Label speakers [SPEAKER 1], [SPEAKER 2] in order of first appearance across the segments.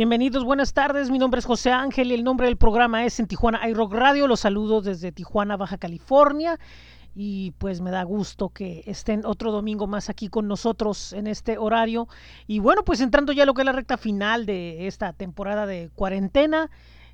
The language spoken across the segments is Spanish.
[SPEAKER 1] Bienvenidos, buenas tardes. Mi nombre es José Ángel y el nombre del programa es en Tijuana iRock Radio. Los saludo desde Tijuana, Baja California. Y pues me da gusto que estén otro domingo más aquí con nosotros en este horario. Y bueno, pues entrando ya a lo que es la recta final de esta temporada de cuarentena.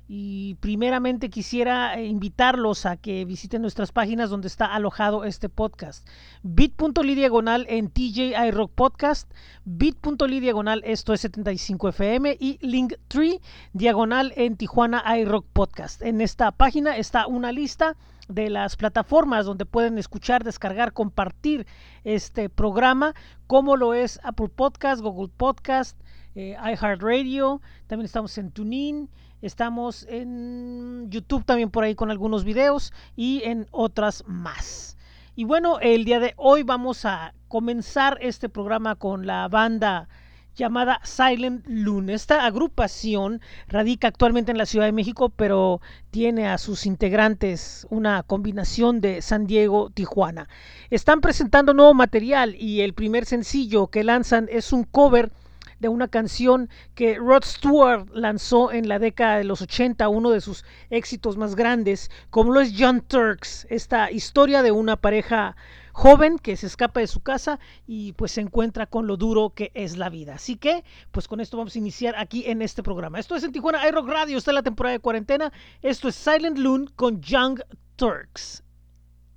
[SPEAKER 1] Y primeramente quisiera eh, invitarlos a que visiten nuestras páginas donde está alojado este podcast. bit.ly diagonal en TJ iRock Podcast, bit.ly diagonal esto es 75FM y Linktree diagonal en Tijuana iRock Podcast. En esta página está una lista de las plataformas donde pueden escuchar, descargar, compartir este programa, como lo es Apple Podcast, Google Podcast, eh, iHeartRadio, también estamos en TuneIn Estamos en YouTube también por ahí con algunos videos y en otras más. Y bueno, el día de hoy vamos a comenzar este programa con la banda llamada Silent Loon. Esta agrupación radica actualmente en la Ciudad de México, pero tiene a sus integrantes una combinación de San Diego, Tijuana. Están presentando nuevo material y el primer sencillo que lanzan es un cover de una canción que Rod Stewart lanzó en la década de los 80, uno de sus éxitos más grandes, como lo es John Turks, esta historia de una pareja joven que se escapa de su casa y pues se encuentra con lo duro que es la vida. Así que, pues con esto vamos a iniciar aquí en este programa. Esto es en Tijuana iRock Radio, está la temporada de cuarentena. Esto es Silent Loon con Young Turks.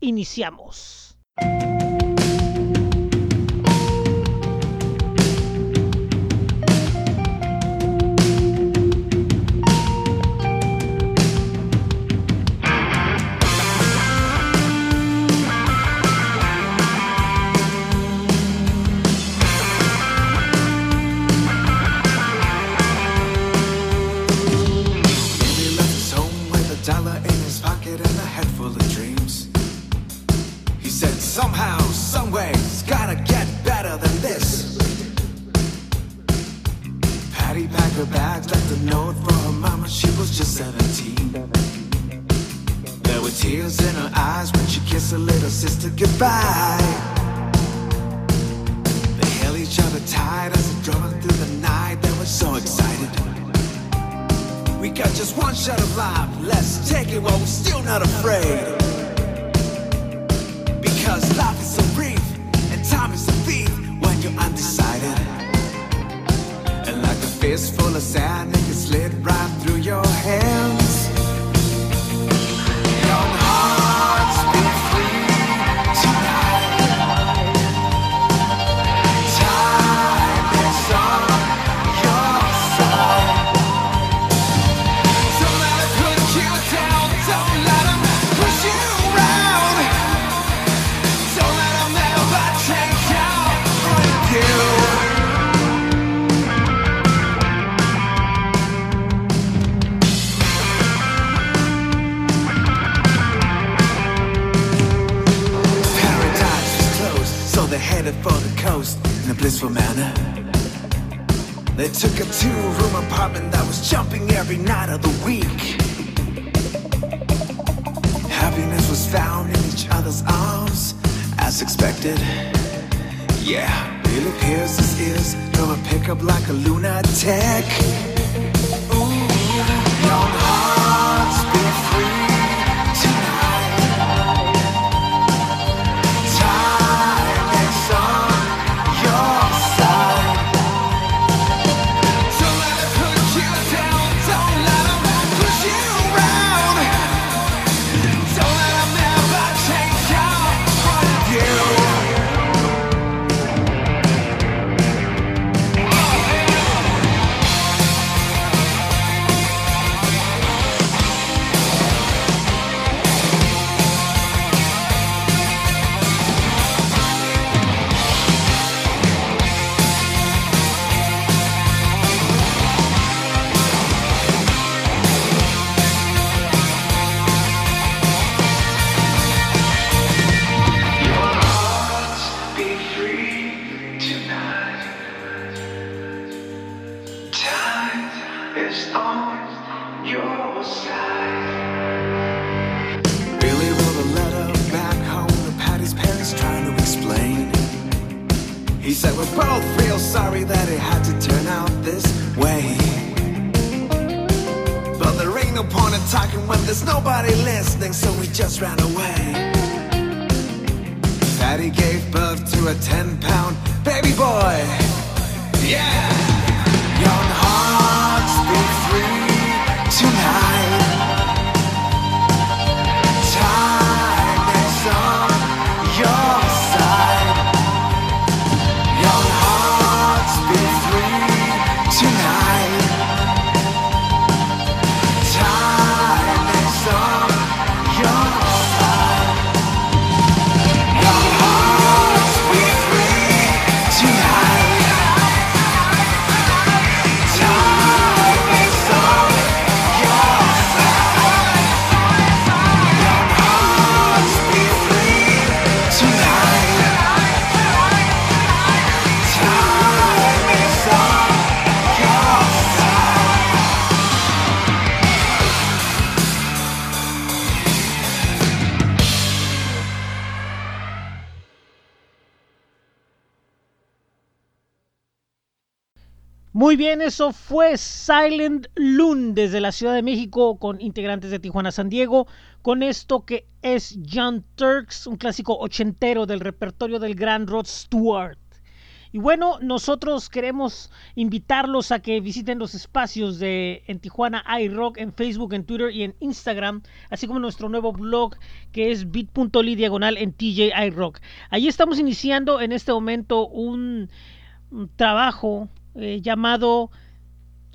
[SPEAKER 1] Iniciamos.
[SPEAKER 2] Someway, it's gotta get better than this. Patty packed her bags, left a note for her mama, she was just 17. There were tears in her eyes when she kissed her little sister goodbye. They held each other tight as they drove through the night, they were so excited. We got just one shot of life, let's take it while we're still not afraid. Because life is a sad nigga slid right in a blissful manner. They took a two-room apartment that was jumping every night of the week. Happiness was found in each other's arms, as expected. Yeah, Billy Pierce's ears drove a pickup like a lunatic. Ooh, young hearts He said we're both real sorry that it had to turn out this way. on and talking when there's nobody listening, so we just ran away. Fatty gave birth to a 10 pound baby boy. Yeah! Young hearts be free tonight.
[SPEAKER 1] Muy bien, eso fue Silent Loon desde la Ciudad de México con integrantes de Tijuana San Diego, con esto que es John Turks, un clásico ochentero del repertorio del gran Rod Stewart. Y bueno, nosotros queremos invitarlos a que visiten los espacios de en Tijuana iRock en Facebook, en Twitter y en Instagram, así como nuestro nuevo blog que es bit.ly diagonal en TJ iRock. Allí estamos iniciando en este momento un, un trabajo eh, llamado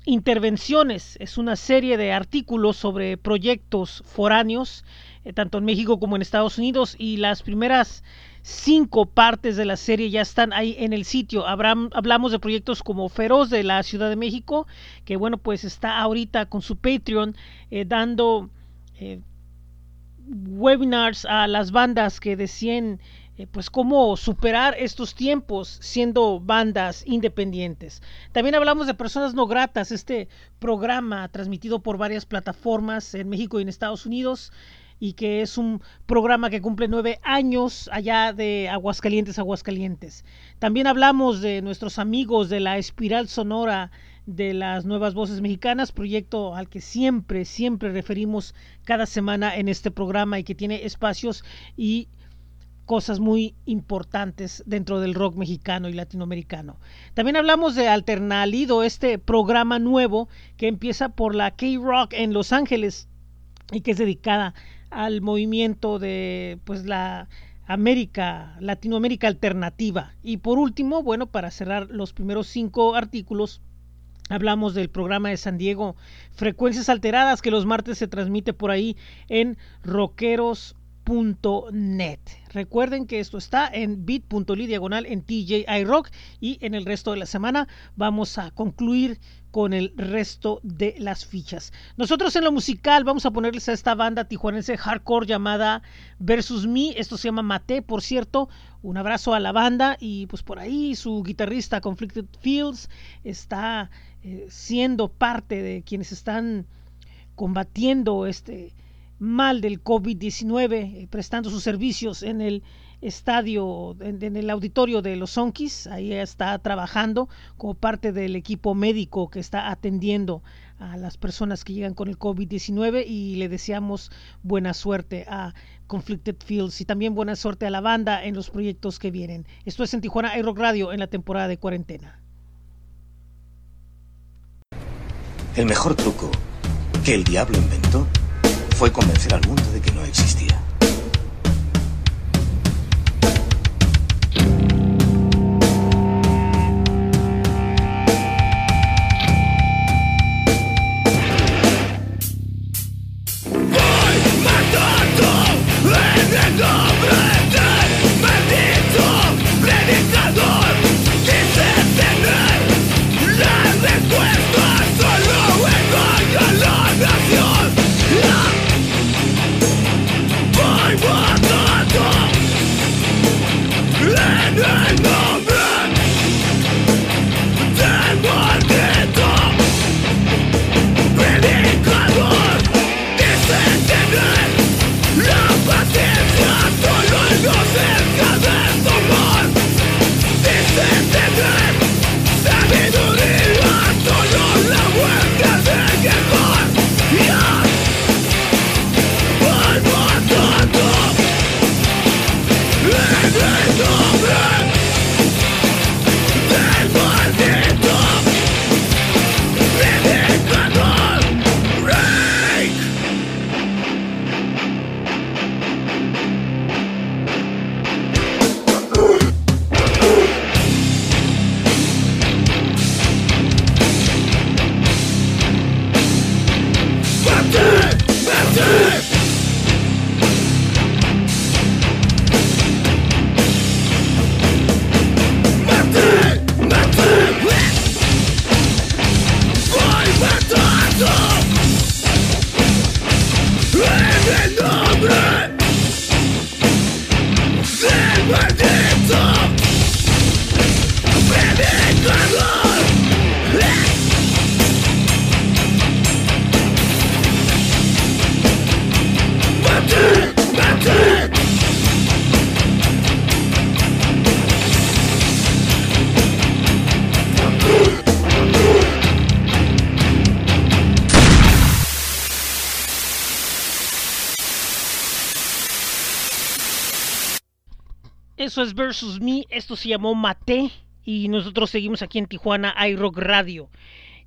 [SPEAKER 1] Intervenciones. Es una serie de artículos sobre proyectos foráneos, eh, tanto en México como en Estados Unidos, y las primeras cinco partes de la serie ya están ahí en el sitio. Hablamos de proyectos como Feroz de la Ciudad de México, que bueno, pues está ahorita con su Patreon eh, dando webinars a las bandas que decían eh, pues cómo superar estos tiempos siendo bandas independientes. También hablamos de Personas No Gratas, este programa transmitido por varias plataformas en México y en Estados Unidos y que es un programa que cumple nueve años allá de Aguascalientes, Aguascalientes. También hablamos de nuestros amigos de la Espiral Sonora de las Nuevas Voces Mexicanas, proyecto al que siempre, siempre referimos cada semana en este programa y que tiene espacios y cosas muy importantes dentro del rock mexicano y latinoamericano. También hablamos de Alternalido, este programa nuevo que empieza por la K-Rock en Los Ángeles y que es dedicada al movimiento de pues la América, Latinoamérica alternativa. Y por último, bueno, para cerrar los primeros cinco artículos, hablamos del programa de San Diego, Frecuencias Alteradas, que los martes se transmite por ahí en rockeros.net. Recuerden que esto está en bit.ly diagonal en TJ iRock y en el resto de la semana vamos a concluir con el resto de las fichas. Nosotros en lo musical vamos a ponerles a esta banda tijuanense hardcore llamada Versus Me. Esto se llama Mate, por cierto. Un abrazo a la banda y pues por ahí su guitarrista Conflicted Fields está eh, siendo parte de quienes están combatiendo este mal del COVID-19, eh, prestando sus servicios en el estadio, en, el auditorio de los Sonkis. Ahí está trabajando como parte del equipo médico que está atendiendo a las personas que llegan con el COVID-19 y le deseamos buena suerte a Conflicted Fields y también buena suerte a la banda en los proyectos que vienen. Esto es en Tijuana iRock Radio en la temporada de cuarentena.
[SPEAKER 3] El mejor truco que el diablo inventó fue convencer al mundo de que no existía.
[SPEAKER 1] Versus Me, esto se llamó Mate y nosotros seguimos aquí en Tijuana iRock Radio.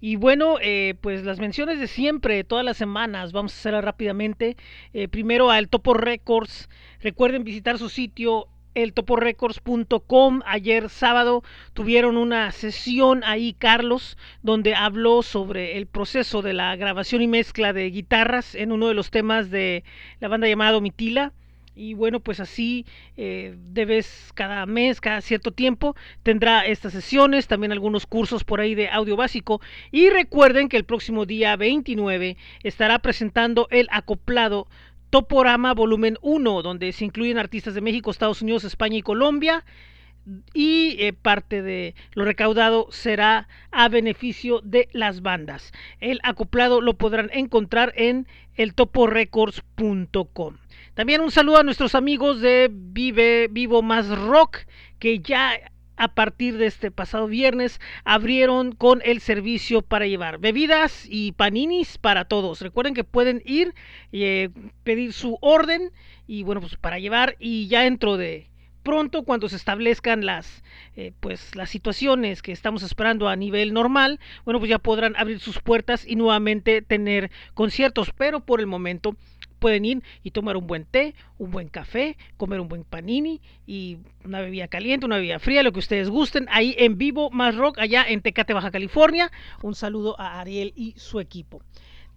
[SPEAKER 1] Y bueno, eh, pues las menciones de siempre, todas las semanas, vamos a hacerlas rápidamente. Eh, primero al Topo Records, recuerden visitar su sitio eltoporecords.com. Ayer sábado tuvieron una sesión ahí, Carlos, donde habló sobre el proceso de la grabación y mezcla de guitarras en uno de los temas de la banda llamada Domitila y bueno, pues así eh, debes cada mes, cada cierto tiempo, tendrá estas sesiones, también algunos cursos por ahí de audio básico. Y recuerden que el próximo día 29 estará presentando el acoplado Toporama Volumen 1, donde se incluyen artistas de México, Estados Unidos, España y Colombia. Y eh, parte de lo recaudado será a beneficio de las bandas. El acoplado lo podrán encontrar en eltoporecords.com. También un saludo a nuestros amigos de Vive Vivo Más Rock, que ya a partir de este pasado viernes abrieron con el servicio para llevar bebidas y paninis para todos. Recuerden que pueden ir y eh, pedir su orden y bueno, pues para llevar y ya dentro de pronto cuando se establezcan las eh, pues las situaciones que estamos esperando a nivel normal, bueno, pues ya podrán abrir sus puertas y nuevamente tener conciertos, pero por el momento pueden ir y tomar un buen té, un buen café, comer un buen panini y una bebida caliente, una bebida fría, lo que ustedes gusten, ahí en vivo, más rock, allá en Tecate, Baja California. Un saludo a Ariel y su equipo.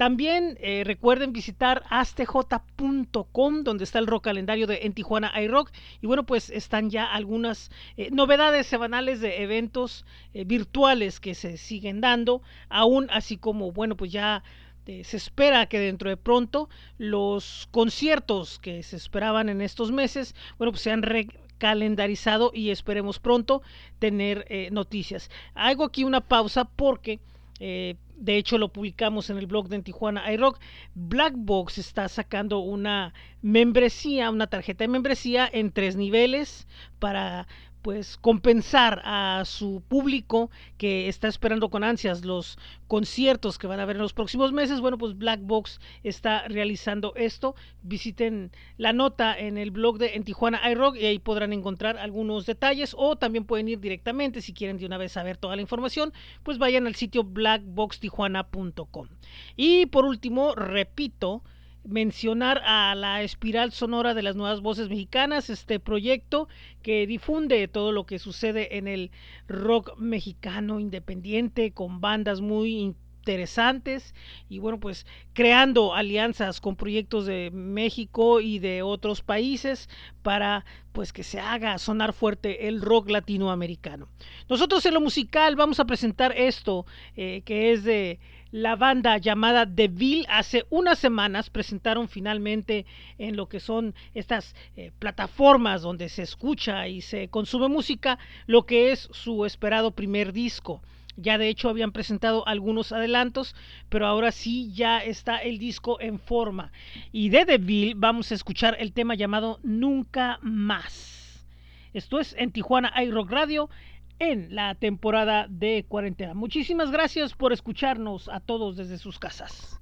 [SPEAKER 1] También eh, recuerden visitar astj.com, donde está el rock calendario de En Tijuana iRock. Y bueno, pues están ya algunas eh, novedades semanales de eventos eh, virtuales que se siguen dando, aún así como, bueno, pues ya este, se espera que dentro de pronto los conciertos que se esperaban en estos meses, bueno, pues se han recalendarizado y esperemos pronto tener eh, noticias. Hago aquí una pausa porque eh, de hecho lo publicamos en el blog de Tijuana iRock. Black Box está sacando una membresía, una tarjeta de membresía en tres niveles para pues compensar a su público que está esperando con ansias los conciertos que van a haber en los próximos meses. Bueno, pues Black Box está realizando esto. Visiten la nota en el blog de en Tijuana iRock y ahí podrán encontrar algunos detalles o también pueden ir directamente si quieren de una vez saber toda la información, pues vayan al sitio blackboxtijuana.com. Y por último, repito, mencionar a la espiral sonora de las nuevas voces mexicanas, este proyecto que difunde todo lo que sucede en el rock mexicano independiente con bandas muy interesantes y bueno pues creando alianzas con proyectos de México y de otros países para pues que se haga sonar fuerte el rock latinoamericano. Nosotros en lo musical vamos a presentar esto eh, que es de la banda llamada The Ville hace unas semanas presentaron finalmente en lo que son estas eh, plataformas donde se escucha y se consume música lo que es su esperado primer disco. Ya de hecho habían presentado algunos adelantos, pero ahora sí ya está el disco en forma. Y de The Ville vamos a escuchar el tema llamado Nunca Más. Esto es en Tijuana iRock Radio en la temporada de cuarentena. Muchísimas gracias por escucharnos a todos desde sus casas.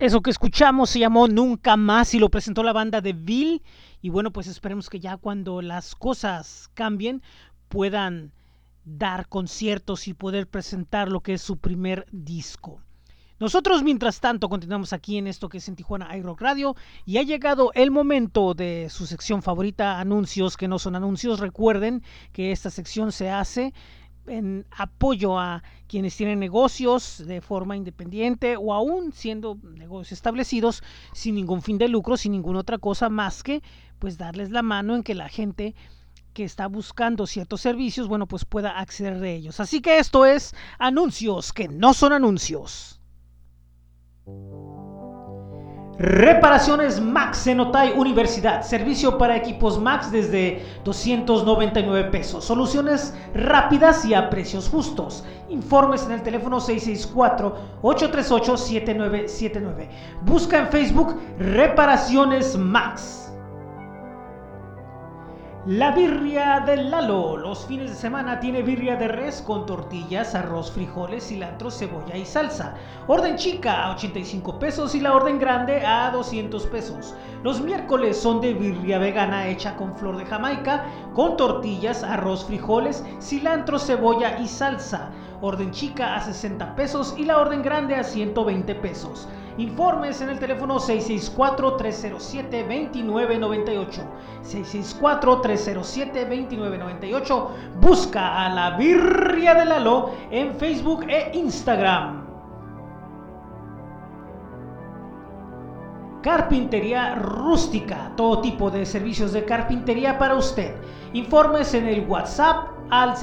[SPEAKER 1] Eso que escuchamos se llamó Nunca Más y lo presentó la banda de Bill. Y bueno, pues esperemos que ya cuando las cosas cambien puedan dar conciertos y poder presentar lo que es su primer disco. Nosotros, mientras tanto, continuamos aquí en esto que es en Tijuana iRock Radio y ha llegado el momento de su sección favorita, anuncios que no son anuncios. Recuerden que esta sección se hace en apoyo a quienes tienen negocios de forma independiente o aún siendo negocios establecidos sin ningún fin de lucro, sin ninguna otra cosa más que pues darles la mano en que la gente que está buscando ciertos servicios, bueno, pues pueda acceder de ellos. Así que esto es anuncios que no son anuncios. Reparaciones Max en Otay Universidad. Servicio para equipos Max desde 299 pesos. Soluciones rápidas y a precios justos. Informes en el teléfono 664-838-7979. Busca en Facebook Reparaciones Max. La birria del Lalo. Los fines de semana tiene birria de res con tortillas, arroz, frijoles, cilantro, cebolla y salsa. Orden chica a 85 pesos y la orden grande a 200 pesos. Los miércoles son de birria vegana hecha con flor de Jamaica, con tortillas, arroz, frijoles, cilantro, cebolla y salsa. Orden chica a 60 pesos y la orden grande a 120 pesos. Informes en el teléfono 664-307-2998. 664-307-2998. Busca a la Birria de Lalo en Facebook e Instagram. Carpintería rústica, todo tipo de servicios de carpintería para usted. Informes en el WhatsApp al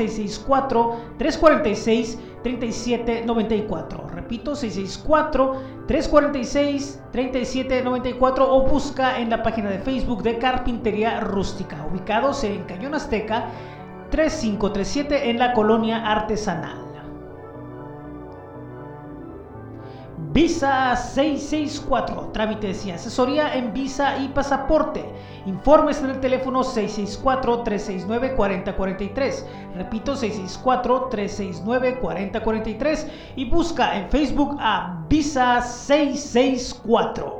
[SPEAKER 1] 664-346-3794. Repito, 664-346-3794 o busca en la página de Facebook de Carpintería Rústica, ubicados en Cañón Azteca 3537 en la colonia artesanal. Visa 664, trámites y asesoría en visa y pasaporte. Informes en el teléfono 664-369-4043. Repito, 664-369-4043 y busca en Facebook a Visa 664.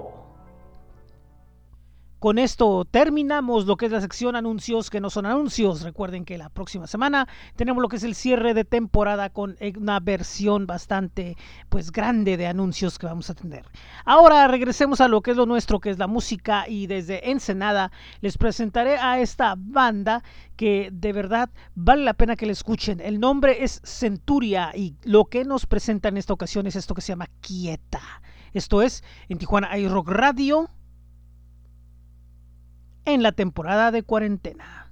[SPEAKER 1] Con esto terminamos lo que es la sección anuncios que no son anuncios. Recuerden que la próxima semana tenemos lo que es el cierre de temporada con una versión bastante pues grande de anuncios que vamos a tener. Ahora regresemos a lo que es lo nuestro, que es la música y desde Ensenada les presentaré a esta banda que de verdad vale la pena que la escuchen. El nombre es Centuria y lo que nos presenta en esta ocasión es esto que se llama Quieta. Esto es en Tijuana iRock Radio en la temporada de cuarentena.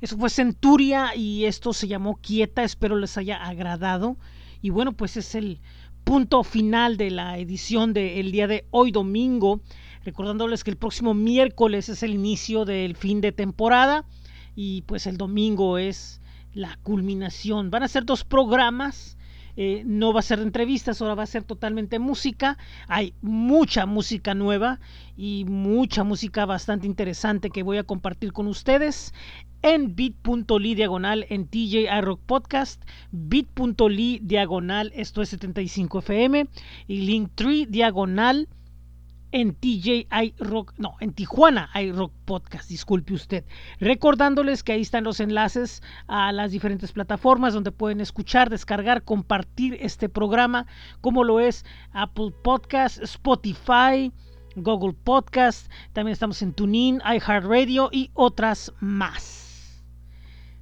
[SPEAKER 1] Eso fue Centuria y esto se llamó Quieta, espero les haya agradado. Y bueno, pues es el punto final de la edición del día de hoy domingo, recordándoles que el próximo miércoles es el inicio del fin de temporada y pues el domingo es la culminación. Van a ser dos programas. Eh, no va a ser entrevistas, ahora va a ser totalmente música. Hay mucha música nueva y mucha música bastante interesante que voy a compartir con ustedes en bit.ly diagonal en TJ Rock Podcast, bit.ly diagonal esto es 75fm y Linktree diagonal en TJ Rock, no, en Tijuana iRock Podcast, disculpe usted. Recordándoles que ahí están los enlaces a las diferentes plataformas donde pueden escuchar, descargar, compartir este programa, como lo es Apple Podcast, Spotify, Google Podcast, también estamos en TuneIn, iHeartRadio y otras más.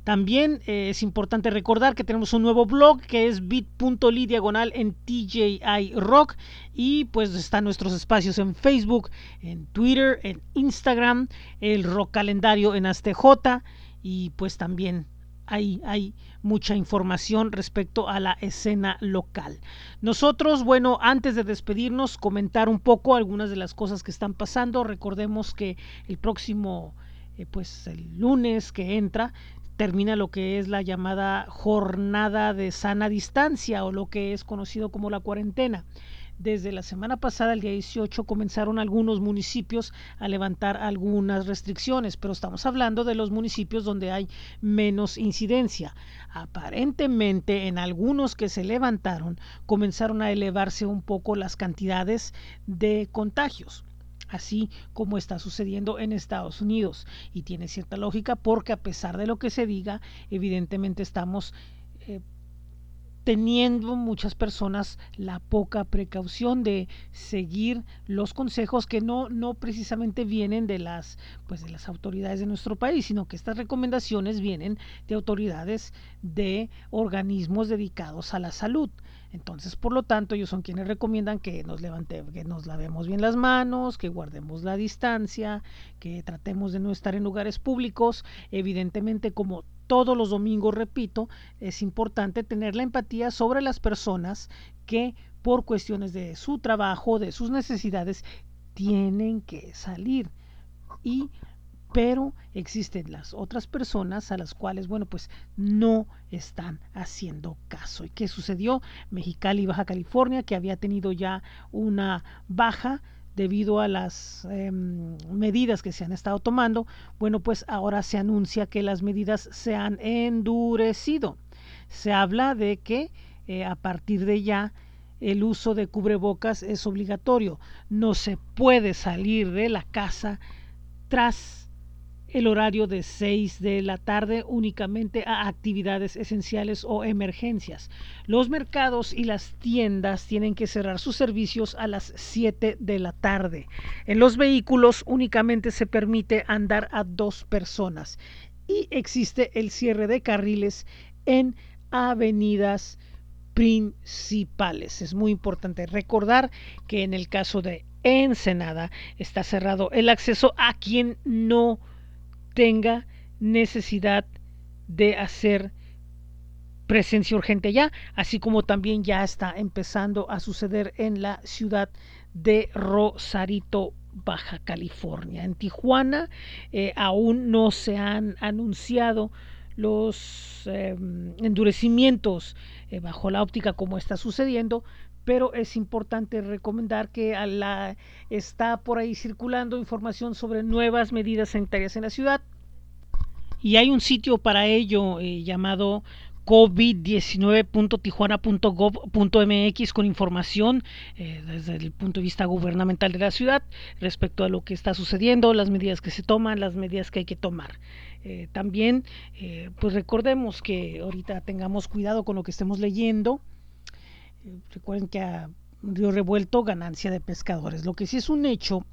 [SPEAKER 1] También eh, es importante recordar que tenemos un nuevo blog que es bit.ly diagonal en TJI Rock y pues están nuestros espacios en Facebook, en Twitter, en Instagram, el Rock Calendario en ASTJ y pues también hay, hay mucha información respecto a la escena local. Nosotros, bueno, antes de despedirnos, comentar un poco algunas de las cosas que están pasando. Recordemos que el próximo, eh, pues el lunes que entra, termina lo que es la llamada jornada de sana distancia o lo que es conocido como la cuarentena. Desde la semana pasada, el día 18, comenzaron algunos municipios a levantar algunas restricciones, pero estamos hablando de los municipios donde hay menos incidencia. Aparentemente, en algunos que se levantaron, comenzaron a elevarse un poco las cantidades de contagios así como está sucediendo en Estados Unidos. Y tiene cierta lógica porque a pesar de lo que se diga, evidentemente estamos teniendo muchas personas la poca precaución de seguir los consejos que no, no precisamente vienen de las, pues de las autoridades de nuestro país, sino que estas recomendaciones vienen de autoridades de organismos dedicados a la salud. Entonces, por lo tanto, ellos son quienes recomiendan que nos levante, que nos lavemos bien las manos, que guardemos la distancia, que tratemos de no estar en lugares públicos. Evidentemente, como todos los domingos, repito, es importante tener la empatía sobre las personas que por cuestiones de su trabajo, de sus necesidades, tienen que salir. Y pero existen las otras personas a las cuales, bueno, pues no están haciendo caso. ¿Y qué sucedió? Mexicali, Baja California, que había tenido ya una baja debido a las eh, medidas que se han estado tomando, bueno, pues ahora se anuncia que las medidas se han endurecido. Se habla de que eh, a partir de ya el uso de cubrebocas es obligatorio. No se puede salir de la casa tras el horario de 6 de la tarde únicamente a actividades esenciales o emergencias. Los mercados y las tiendas tienen que cerrar sus servicios a las 7 de la tarde. En los vehículos únicamente se permite andar a dos personas y existe el cierre de carriles en avenidas principales. Es muy importante recordar que en el caso de Ensenada está cerrado el acceso a quien no tenga necesidad de hacer presencia urgente ya, así como también ya está empezando a suceder en la ciudad de Rosarito, Baja California. En Tijuana eh, aún no se han anunciado los em, endurecimientos eh, bajo la óptica como está sucediendo, pero es importante recomendar que a la, está por ahí circulando información sobre nuevas medidas sanitarias en la ciudad y hay un sitio para ello eh, llamado covid19.tijuana.gov.mx con información eh, desde el punto de vista gubernamental de la ciudad respecto a lo que está sucediendo, las medidas que se toman, las medidas que hay que tomar. Eh, también, pues recordemos que ahorita tengamos cuidado con lo que estemos leyendo. Recuerden que a Río Revuelto, ganancia de pescadores. Lo que sí es un hecho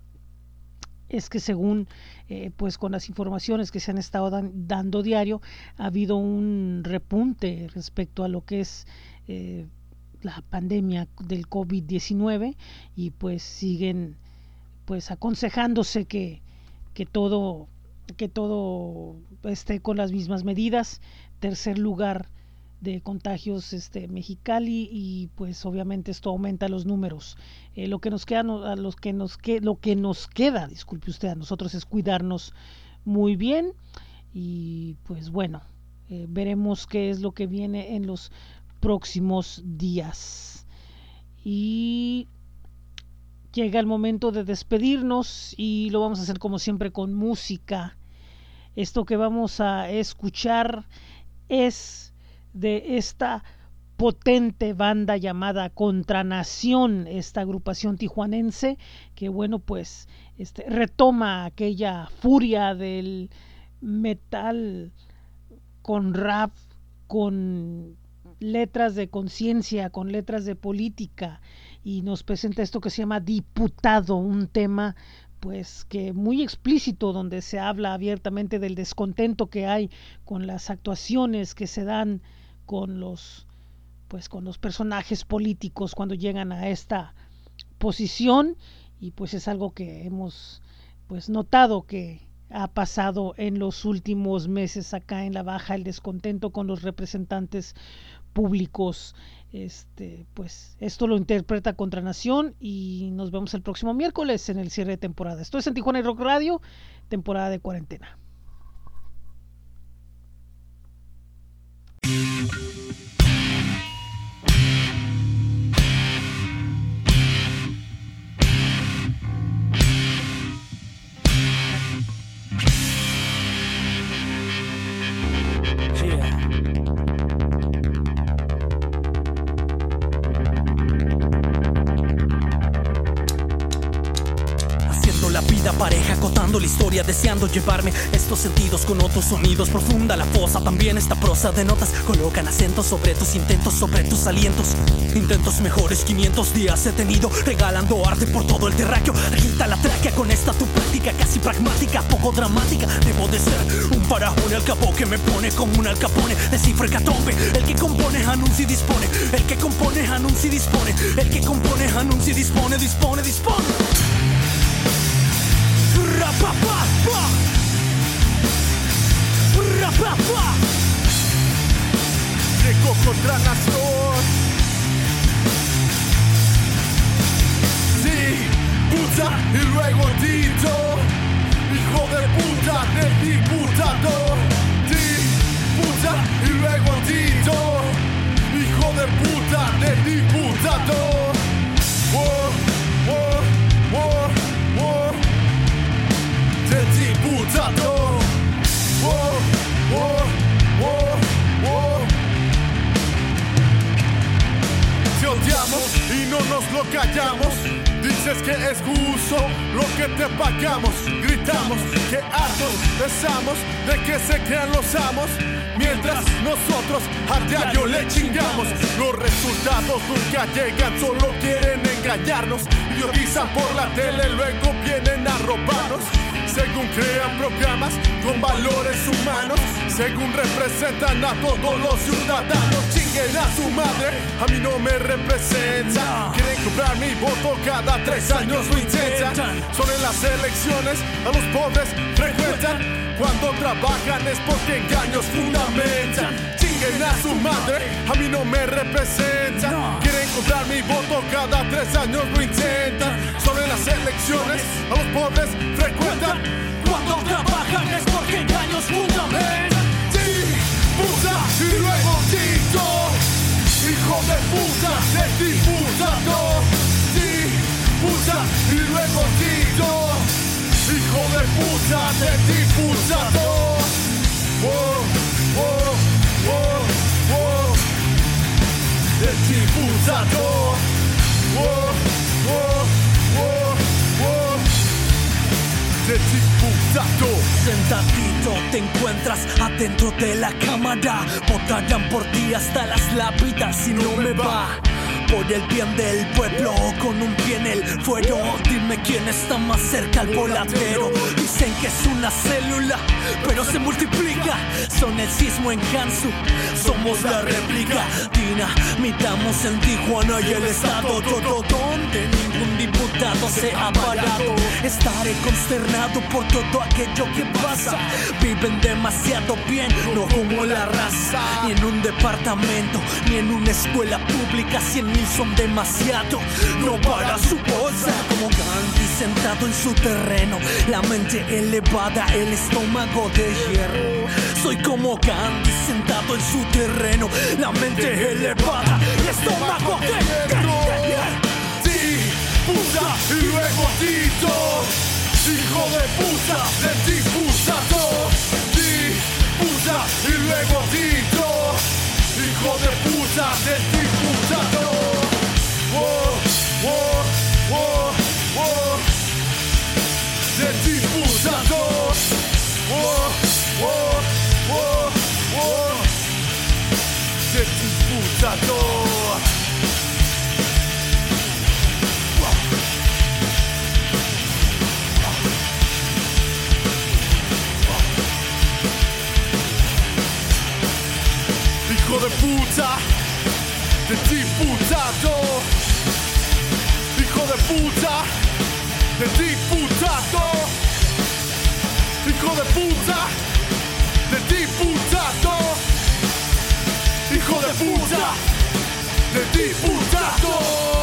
[SPEAKER 1] es que según eh, pues con las informaciones que se han estado dando diario ha habido un repunte respecto a lo que es eh, la pandemia del COVID-19 y pues siguen pues aconsejándose que, que todo que todo esté con las mismas medidas tercer lugar de contagios este, Mexicali y pues obviamente esto aumenta los números. Eh, lo que nos queda, a los que nos que, lo que nos queda, disculpe usted, a nosotros es cuidarnos muy bien y pues bueno, eh, veremos qué es lo que viene en los próximos días. Y llega el momento de despedirnos y lo vamos a hacer como siempre con música. Esto que vamos a escuchar es de esta potente banda llamada Contranación, esta agrupación tijuanense, que bueno, pues este, retoma aquella furia del metal con rap, con letras de conciencia, con letras de política, y nos presenta esto que se llama Diputado, un tema pues que muy explícito donde se habla abiertamente del descontento que hay con las actuaciones que se dan con los pues con los personajes políticos cuando llegan a esta posición. Y pues es algo que hemos pues notado que ha pasado en los últimos meses acá en la baja el descontento con los representantes públicos. Este pues esto lo interpreta contra Nación y nos vemos el próximo miércoles en el cierre de temporada. Esto es en Tijuana y Rock Radio temporada de cuarentena
[SPEAKER 4] pareja contando la historia, deseando llevarme estos sentidos con otros sonidos. Profunda la fosa, también esta prosa de notas colocan acentos sobre tus intentos, sobre tus alientos. Intentos mejores, 500 días he tenido, regalando arte por todo el terráqueo. Agita la tráquea con esta tu práctica casi pragmática, poco dramática. Debo de ser un parajón al capo que me pone como un alcapone de cifra catombe. El que compone, anuncia y dispone. El que compone, anuncia y dispone. El que compone, anuncia y dispone, dispone, dispone. Llegó contra nación. Sí, puta y luego Tito. Hijo de puta del diputado. Sí, puta y luego Tito. Hijo de puta del diputado. Oh, oh, Te odiamos y
[SPEAKER 5] nos lo callamos. Dices que es justo lo que te pagamos. Gritamos que hartos besamos de que se crean los amos. Mientras nosotros a diario le chingamos. Los resultados nunca llegan, solo quieren engañarnos. Idiotizan por la tele, luego vienen a robarnos. Según crean programas con valores humanos, según representan a todos los ciudadanos, chinguen a su madre, a mí no me representa. Quieren comprar mi voto cada tres años, lo intentan. Son en las elecciones, a los pobres frecuentan. Cuando trabajan es porque engaños fundamentan. Chinguen a su madre, a mí no me representa. Quieren comprar mi voto cada tres años, lo intentan. Son en las elecciones, a los pobres frecuentan.
[SPEAKER 4] Cuando trabajan es porque engaños fundamentan.
[SPEAKER 5] Sí, puta y luego Tito. Hijo de puta, de ti diputado. Sí, puta y luego Tito. Hijo de puta, de ti diputado. Oh, oh, oh, oh. De diputado. Oh, oh,
[SPEAKER 4] Sentadito te encuentras adentro de la cámara. Votarán por ti hasta las lápidas si no me va. Por el bien del pueblo, con un pie en el fuego. Dime quién está más cerca al voladero. Dicen que es una célula, pero se multiplica. Son el sismo en Gansu, somos la réplica. Dinamitamos en Tijuana y el estado todo donde ningún diputado se ha parado. Estaré consternado por todo aquello que pasa. Viven demasiado bien, no como la raza. Ni en un departamento, ni en una escuela pública. Cien son demasiado, no para su bolsa. Como Gandhi sentado en su terreno, la mente elevada, el estómago de hierro. Soy como Gandhi sentado en su terreno, la mente elevada, el estómago de hierro.
[SPEAKER 5] Sí, puta y luego Tito. Hijo de puta, de diputado. Sí, Hijo de puta, de diputado. Hijo de puta, de diputado. Hijo de puta, de diputado.